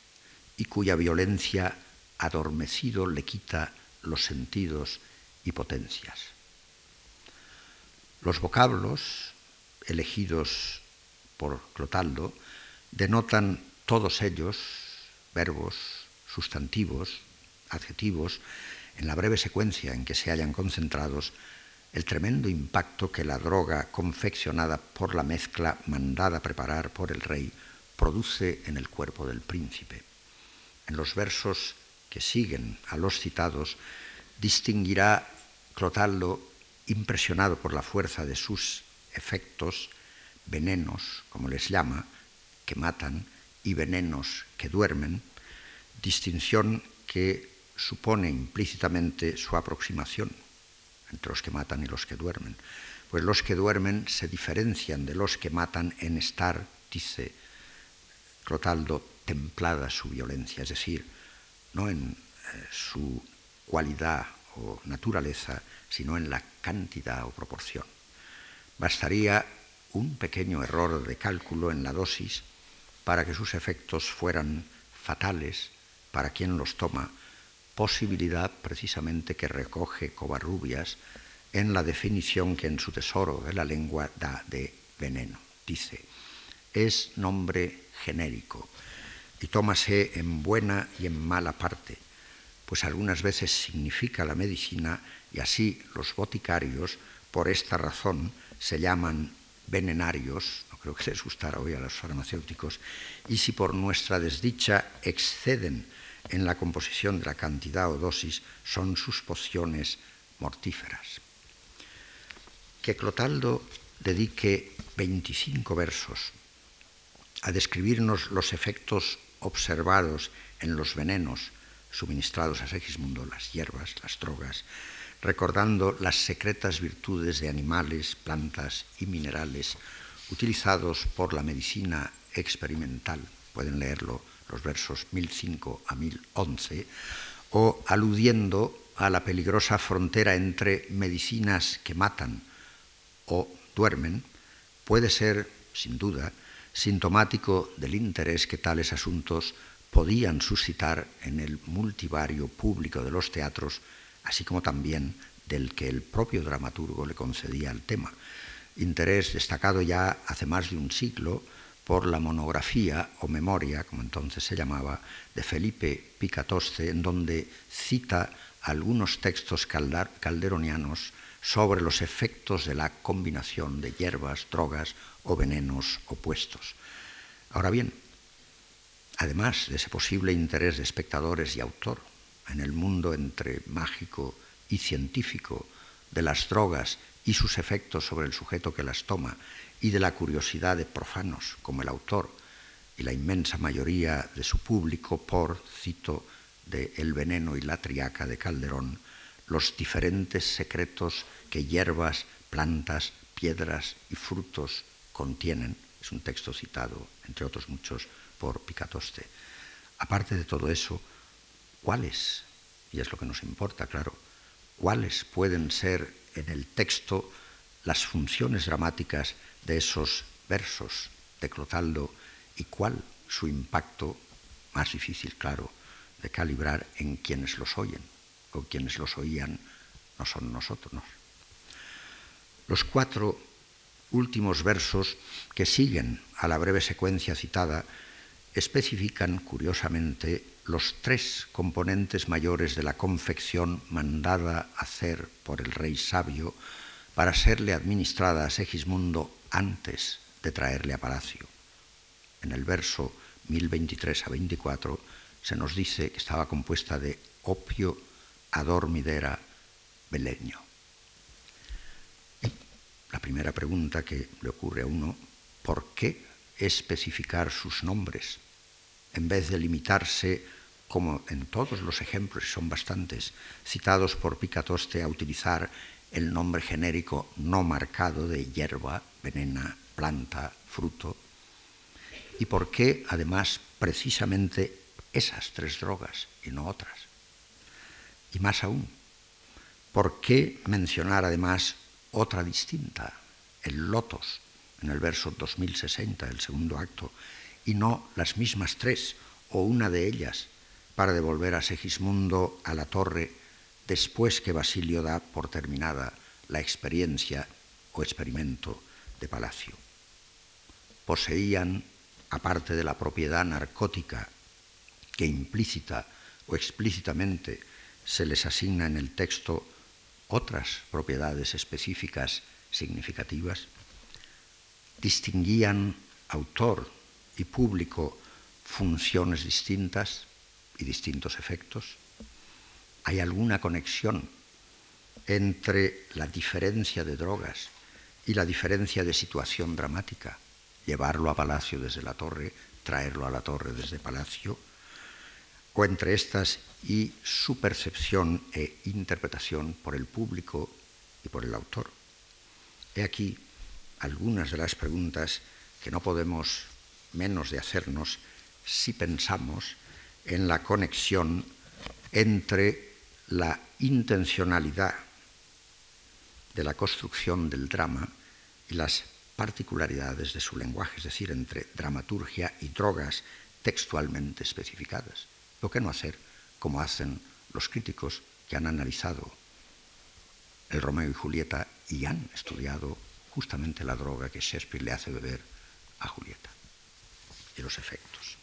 y cuya violencia adormecido le quita los sentidos y potencias. Los vocablos elegidos por Clotaldo denotan todos ellos, verbos, sustantivos, adjetivos, en la breve secuencia en que se hallan concentrados, el tremendo impacto que la droga confeccionada por la mezcla mandada preparar por el rey produce en el cuerpo del príncipe. En los versos que siguen a los citados, distinguirá Clotaldo, impresionado por la fuerza de sus efectos, venenos, como les llama, matan, y venenos que duermen, distinción que supone implícitamente su aproximación entre los que matan y los que duermen. Pues los que duermen se diferencian de los que matan en estar, dice Clotaldo, templada su violencia, es decir, no en eh, su cualidad o naturaleza, sino en la cantidad o proporción. Bastaría un pequeño error de cálculo en la dosis para que sus efectos fueran fatales para quien los toma, posibilidad precisamente que recoge Covarrubias en la definición que en su tesoro de la lengua da de veneno. Dice, es nombre genérico y tómase en buena y en mala parte, pues algunas veces significa la medicina y así los boticarios, por esta razón, se llaman venenarios, creo que les gustara hoy a los farmacéuticos, y si por nuestra desdicha exceden en la composición de la cantidad o dosis, son sus pociones mortíferas. Que Clotaldo dedique 25 versos a describirnos los efectos observados en los venenos suministrados a Segismundo, las hierbas, las drogas, recordando las secretas virtudes de animales, plantas y minerales utilizados por la medicina experimental, pueden leerlo los versos 1005 a 1011, o aludiendo a la peligrosa frontera entre medicinas que matan o duermen, puede ser, sin duda, sintomático del interés que tales asuntos podían suscitar en el multivario público de los teatros, así como también del que el propio dramaturgo le concedía al tema. Interés destacado ya hace más de un siglo por la monografía o memoria, como entonces se llamaba, de Felipe Picatoste, en donde cita algunos textos calderonianos sobre los efectos de la combinación de hierbas, drogas o venenos opuestos. Ahora bien, además de ese posible interés de espectadores y autor en el mundo entre mágico y científico de las drogas y sus efectos sobre el sujeto que las toma, y de la curiosidad de profanos como el autor y la inmensa mayoría de su público por, cito, de El veneno y la triaca de Calderón, los diferentes secretos que hierbas, plantas, piedras y frutos contienen. Es un texto citado, entre otros muchos, por Picatoste. Aparte de todo eso, ¿cuáles, y es lo que nos importa, claro, cuáles pueden ser en el texto las funciones dramáticas de esos versos de Clotaldo y cuál su impacto, más difícil, claro, de calibrar en quienes los oyen, o quienes los oían no son nosotros. Los cuatro últimos versos que siguen a la breve secuencia citada especifican curiosamente los tres componentes mayores de la confección mandada hacer por el rey sabio para serle administrada a Segismundo antes de traerle a palacio. En el verso 1023 a 24 se nos dice que estaba compuesta de opio, adormidera, beleño. la primera pregunta que le ocurre a uno, ¿por qué especificar sus nombres en vez de limitarse, como en todos los ejemplos, y son bastantes, citados por Picatoste, a utilizar el nombre genérico no marcado de hierba, venena, planta, fruto, y por qué además precisamente esas tres drogas y no otras. Y más aún, ¿por qué mencionar además otra distinta, el lotos, en el verso 2060 del segundo acto, y no las mismas tres o una de ellas para devolver a Segismundo a la torre después que Basilio da por terminada la experiencia o experimento de palacio. Poseían, aparte de la propiedad narcótica que implícita o explícitamente se les asigna en el texto, otras propiedades específicas significativas, distinguían autor y público funciones distintas y distintos efectos, ¿Hay alguna conexión entre la diferencia de drogas y la diferencia de situación dramática? Llevarlo a palacio desde la torre, traerlo a la torre desde palacio, o entre estas y su percepción e interpretación por el público y por el autor. He aquí algunas de las preguntas que no podemos menos de hacernos si pensamos en la conexión entre la intencionalidad de la construcción del drama y las particularidades de su lenguaje, es decir, entre dramaturgia y drogas textualmente especificadas. ¿Por qué no hacer como hacen los críticos que han analizado el Romeo y Julieta y han estudiado justamente la droga que Shakespeare le hace beber a Julieta y los efectos?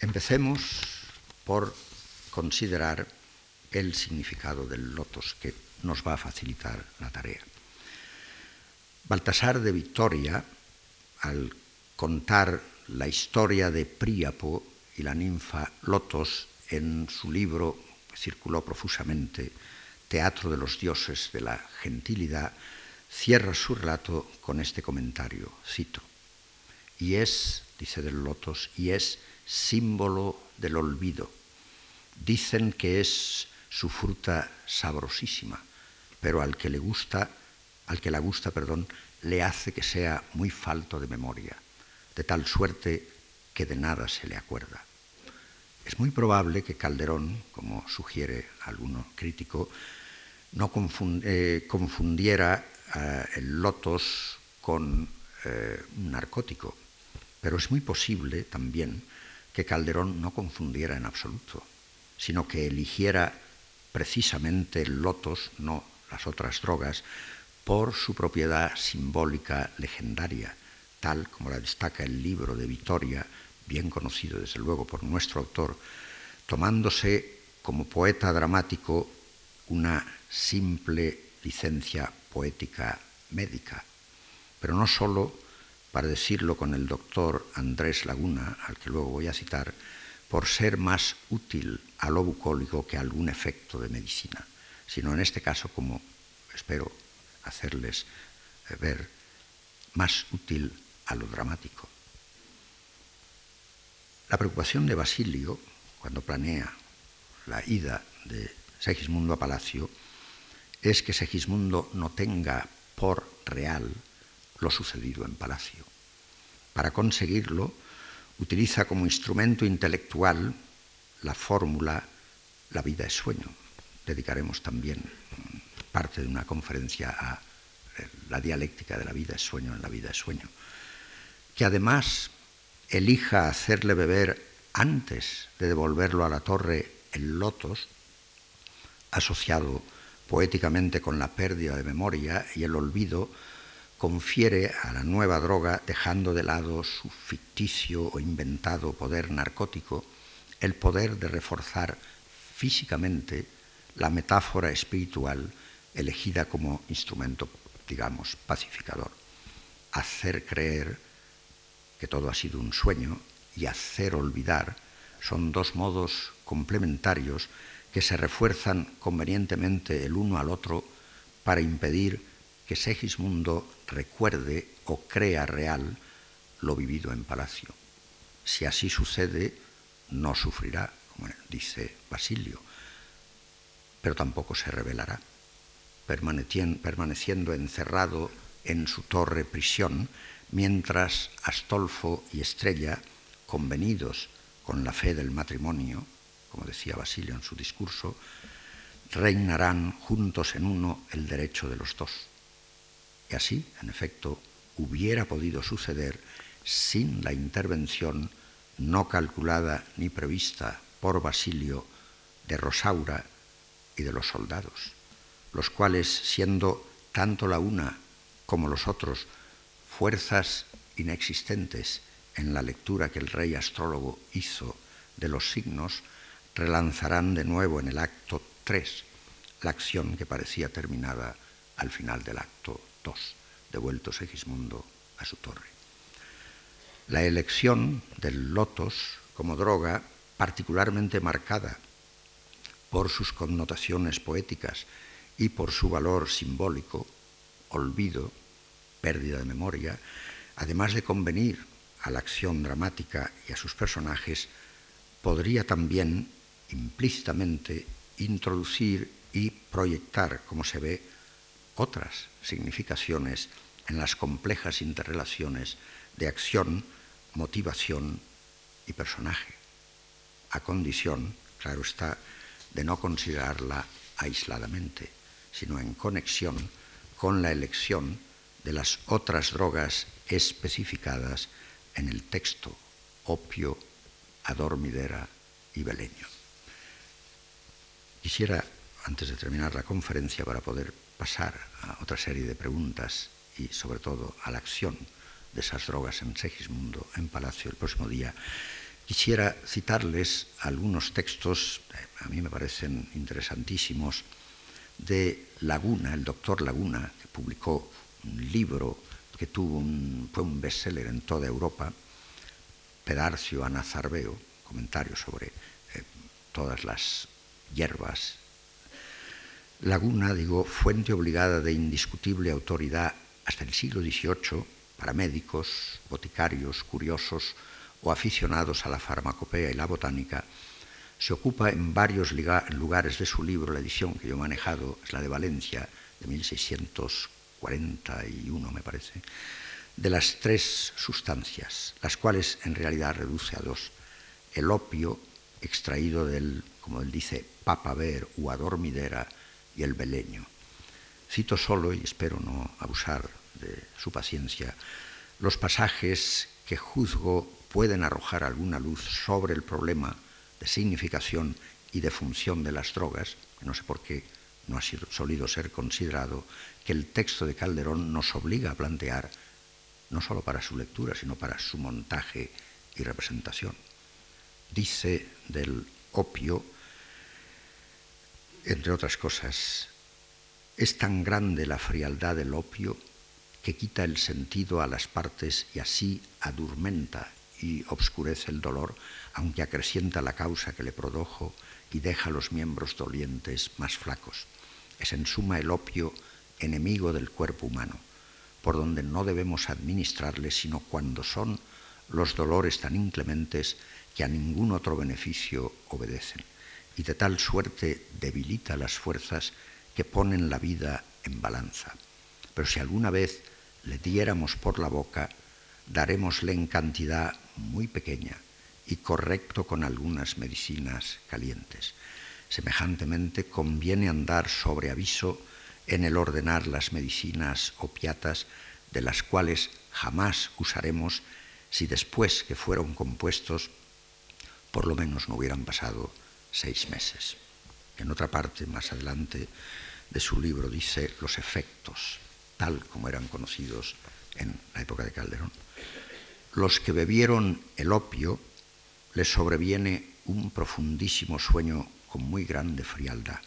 Empecemos por considerar el significado del lotos que nos va a facilitar la tarea. Baltasar de Victoria, al contar la historia de Príapo y la ninfa Lotos en su libro circuló profusamente, Teatro de los Dioses de la Gentilidad, cierra su relato con este comentario, cito, y es, dice del Lotos, y es símbolo del olvido. Dicen que es su fruta sabrosísima, pero al que le gusta, al que la gusta, perdón, le hace que sea muy falto de memoria, de tal suerte que de nada se le acuerda. Es muy probable que Calderón, como sugiere alguno crítico, no eh, confundiera eh, el lotos con eh, un narcótico, pero es muy posible también que Calderón no confundiera en absoluto, sino que eligiera precisamente el lotos, no las otras drogas, por su propiedad simbólica legendaria, tal como la destaca el libro de Vitoria, bien conocido desde luego por nuestro autor, tomándose como poeta dramático una simple licencia poética médica, pero no sólo, para decirlo con el doctor Andrés Laguna, al que luego voy a citar, por ser más útil a lo bucólico que algún efecto de medicina, sino en este caso, como espero hacerles eh, ver, más útil a lo dramático. La preocupación de Basilio, cuando planea la ida de Segismundo a Palacio, es que Segismundo no tenga por real lo sucedido en Palacio. Para conseguirlo, utiliza como instrumento intelectual la fórmula la vida es sueño. Dedicaremos también parte de una conferencia a la dialéctica de la vida es sueño en la vida es sueño. Que además elija hacerle beber antes de devolverlo a la torre el lotos, asociado poéticamente con la pérdida de memoria y el olvido, confiere a la nueva droga, dejando de lado su ficticio o inventado poder narcótico, el poder de reforzar físicamente la metáfora espiritual elegida como instrumento, digamos, pacificador. Hacer creer que todo ha sido un sueño y hacer olvidar son dos modos complementarios que se refuerzan convenientemente el uno al otro para impedir que Segismundo recuerde o crea real lo vivido en palacio. Si así sucede, no sufrirá, como dice Basilio, pero tampoco se rebelará, permaneciendo encerrado en su torre prisión, mientras Astolfo y Estrella, convenidos con la fe del matrimonio, como decía Basilio en su discurso, reinarán juntos en uno el derecho de los dos. Y así, en efecto, hubiera podido suceder sin la intervención no calculada ni prevista por Basilio de Rosaura y de los soldados, los cuales, siendo tanto la una como los otros fuerzas inexistentes en la lectura que el rey astrólogo hizo de los signos, relanzarán de nuevo en el acto 3 la acción que parecía terminada al final del acto 2, devuelto Segismundo a su torre. La elección del lotos como droga, particularmente marcada por sus connotaciones poéticas y por su valor simbólico, olvido, pérdida de memoria, además de convenir a la acción dramática y a sus personajes, podría también implícitamente introducir y proyectar, como se ve, otras significaciones en las complejas interrelaciones de acción, motivación y personaje, a condición, claro está, de no considerarla aisladamente, sino en conexión con la elección de las otras drogas especificadas en el texto, opio, adormidera y beleño. Quisiera, antes de terminar la conferencia, para poder pasar a otra serie de preguntas y sobre todo a la acción de esas drogas en Segismundo, en Palacio, el próximo día, quisiera citarles algunos textos, eh, a mí me parecen interesantísimos, de Laguna, el doctor Laguna, que publicó un libro que tuvo un, fue un bestseller en toda Europa, Pedarcio Anazarbeo, comentarios sobre eh, todas las hierbas. Laguna, digo, fuente obligada de indiscutible autoridad hasta el siglo XVIII para médicos, boticarios, curiosos o aficionados a la farmacopea y la botánica, se ocupa en varios lugares de su libro, la edición que yo he manejado es la de Valencia, de 1604 41 me parece, de las tres sustancias, las cuales en realidad reduce a dos. El opio, extraído del, como él dice, papaver u adormidera, y el beleño. Cito solo, y espero no abusar de su paciencia, los pasajes que juzgo pueden arrojar alguna luz sobre el problema de significación y de función de las drogas, no sé por qué no ha sido, solido ser considerado, que el texto de Calderón nos obliga a plantear, no solo para su lectura, sino para su montaje y representación. Dice del opio, entre otras cosas, es tan grande la frialdad del opio que quita el sentido a las partes y así adurmenta y obscurece el dolor, aunque acrecienta la causa que le produjo y deja los miembros dolientes más flacos. Es en suma el opio enemigo del cuerpo humano, por donde no debemos administrarle sino cuando son los dolores tan inclementes que a ningún otro beneficio obedecen, y de tal suerte debilita las fuerzas que ponen la vida en balanza. Pero si alguna vez le diéramos por la boca, darémosle en cantidad muy pequeña y correcto con algunas medicinas calientes. Semejantemente conviene andar sobre aviso en el ordenar las medicinas opiatas, de las cuales jamás usaremos si después que fueron compuestos por lo menos no hubieran pasado seis meses. En otra parte, más adelante de su libro, dice los efectos, tal como eran conocidos en la época de Calderón. Los que bebieron el opio les sobreviene un profundísimo sueño con muy grande frialdad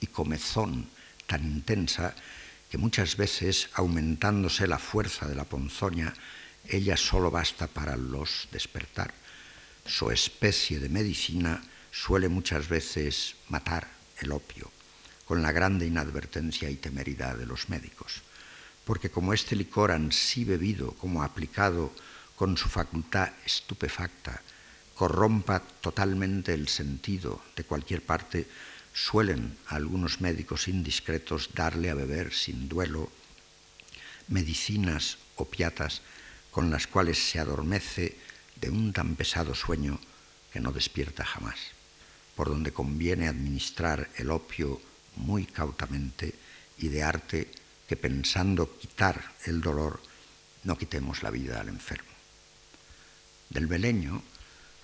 y comezón tan intensa que muchas veces, aumentándose la fuerza de la ponzoña, ella solo basta para los despertar. Su especie de medicina suele muchas veces matar el opio, con la grande inadvertencia y temeridad de los médicos, porque como este licor ansí bebido como aplicado con su facultad estupefacta, corrompa totalmente el sentido de cualquier parte, suelen algunos médicos indiscretos darle a beber sin duelo medicinas opiatas con las cuales se adormece de un tan pesado sueño que no despierta jamás, por donde conviene administrar el opio muy cautamente y de arte que pensando quitar el dolor no quitemos la vida al enfermo. Del beleño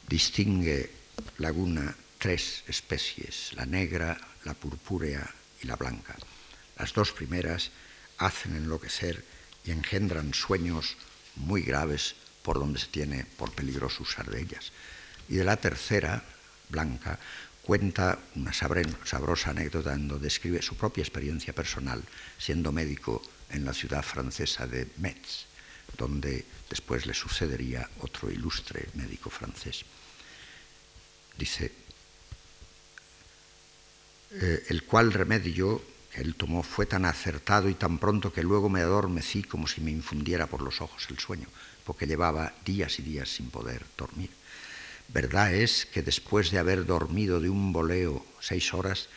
distingue Laguna tres especies, la negra, la purpúrea y la blanca. Las dos primeras hacen enloquecer y engendran sueños muy graves por donde se tiene por peligroso usar de ellas. Y de la tercera, blanca, cuenta una sabrosa anécdota donde describe su propia experiencia personal siendo médico en la ciudad francesa de Metz, donde después le sucedería otro ilustre médico francés. Dice, eh, el cual remedio que él tomó fue tan acertado y tan pronto que luego me adormecí como si me infundiera por los ojos el sueño, porque llevaba días y días sin poder dormir. Verdad es que después de haber dormido de un boleo seis horas,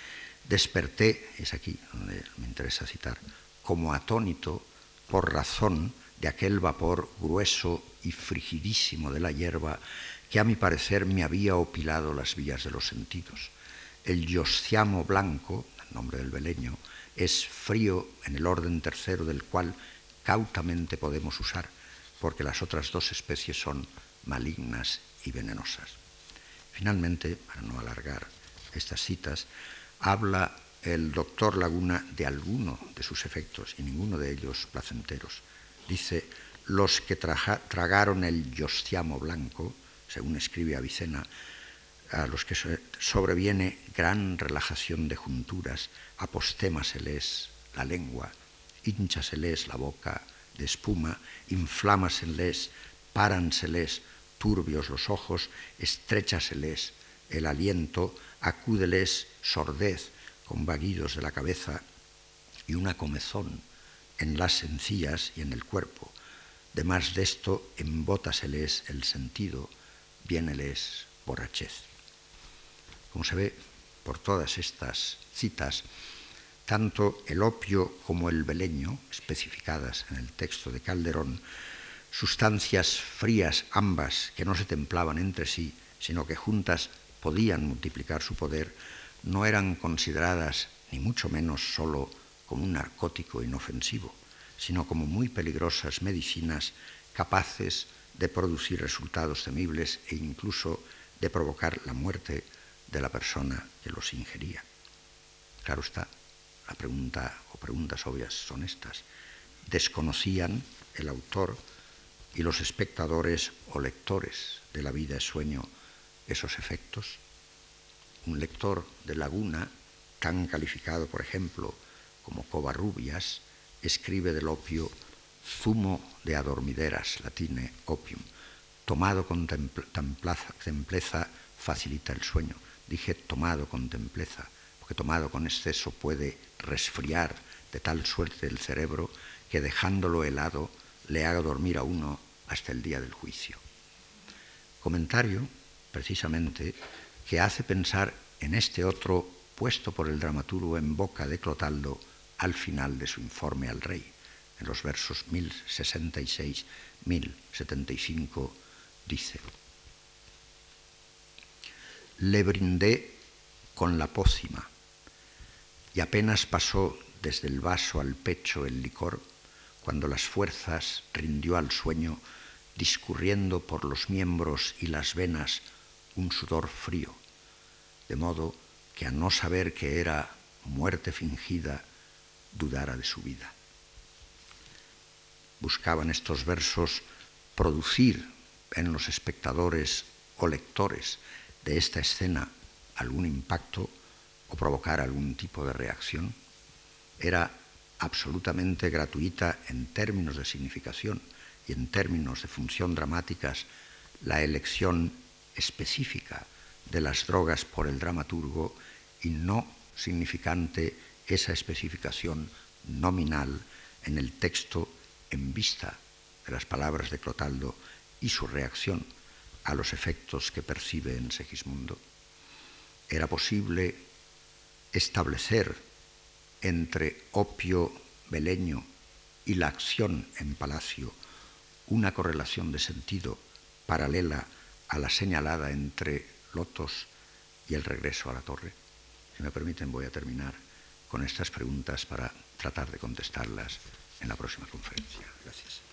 desperté, es aquí donde me interesa citar, como atónito por razón de aquel vapor grueso y frigidísimo de la hierba que a mi parecer me había opilado las vías de los sentidos. El yosciamo blanco, el nombre del beleño, es frío en el orden tercero del cual cautamente podemos usar, porque las otras dos especies son malignas y venenosas. Finalmente, para no alargar estas citas, habla el doctor Laguna de alguno de sus efectos y ninguno de ellos placenteros. Dice, los que tragaron el yostiamo blanco, según escribe Avicena, a los que sobreviene gran relajación de junturas, apostémaseles la lengua, hinchaseles la boca de espuma, inflámaseles, páranseles turbios los ojos, estréchaseles el aliento, acúdeles sordez con vaguidos de la cabeza y una comezón en las encías y en el cuerpo. Demás de esto, embótaseles el sentido, viéneles borrachez. Como se ve por todas estas citas, tanto el opio como el beleño, especificadas en el texto de Calderón, sustancias frías ambas que no se templaban entre sí, sino que juntas podían multiplicar su poder, no eran consideradas ni mucho menos solo como un narcótico inofensivo, sino como muy peligrosas medicinas capaces de producir resultados temibles e incluso de provocar la muerte de la persona que los ingería. Claro está, la pregunta o preguntas obvias son estas. ¿Desconocían el autor y los espectadores o lectores de la vida es sueño esos efectos? Un lector de Laguna, tan calificado, por ejemplo, como Covarrubias, escribe del opio zumo de adormideras, latine opium, tomado con templeza facilita el sueño. Dije tomado con templeza, porque tomado con exceso puede resfriar de tal suerte el cerebro que dejándolo helado le haga dormir a uno hasta el día del juicio. Comentario, precisamente, que hace pensar en este otro puesto por el dramaturgo en boca de Clotaldo al final de su informe al rey, en los versos 1066-1075, dice, le brindé con la pócima y apenas pasó desde el vaso al pecho el licor, cuando las fuerzas rindió al sueño, discurriendo por los miembros y las venas un sudor frío, de modo que a no saber que era muerte fingida, dudara de su vida. Buscaban estos versos producir en los espectadores o lectores de esta escena algún impacto o provocar algún tipo de reacción. Era absolutamente gratuita en términos de significación y en términos de función dramáticas la elección específica de las drogas por el dramaturgo y no significante esa especificación nominal en el texto en vista de las palabras de Clotaldo y su reacción a los efectos que percibe en Segismundo. Era posible establecer entre opio beleño y la acción en palacio una correlación de sentido paralela a la señalada entre Lotos y el regreso a la torre. Si me permiten, voy a terminar con estas preguntas para tratar de contestarlas en la próxima conferencia. Gracias.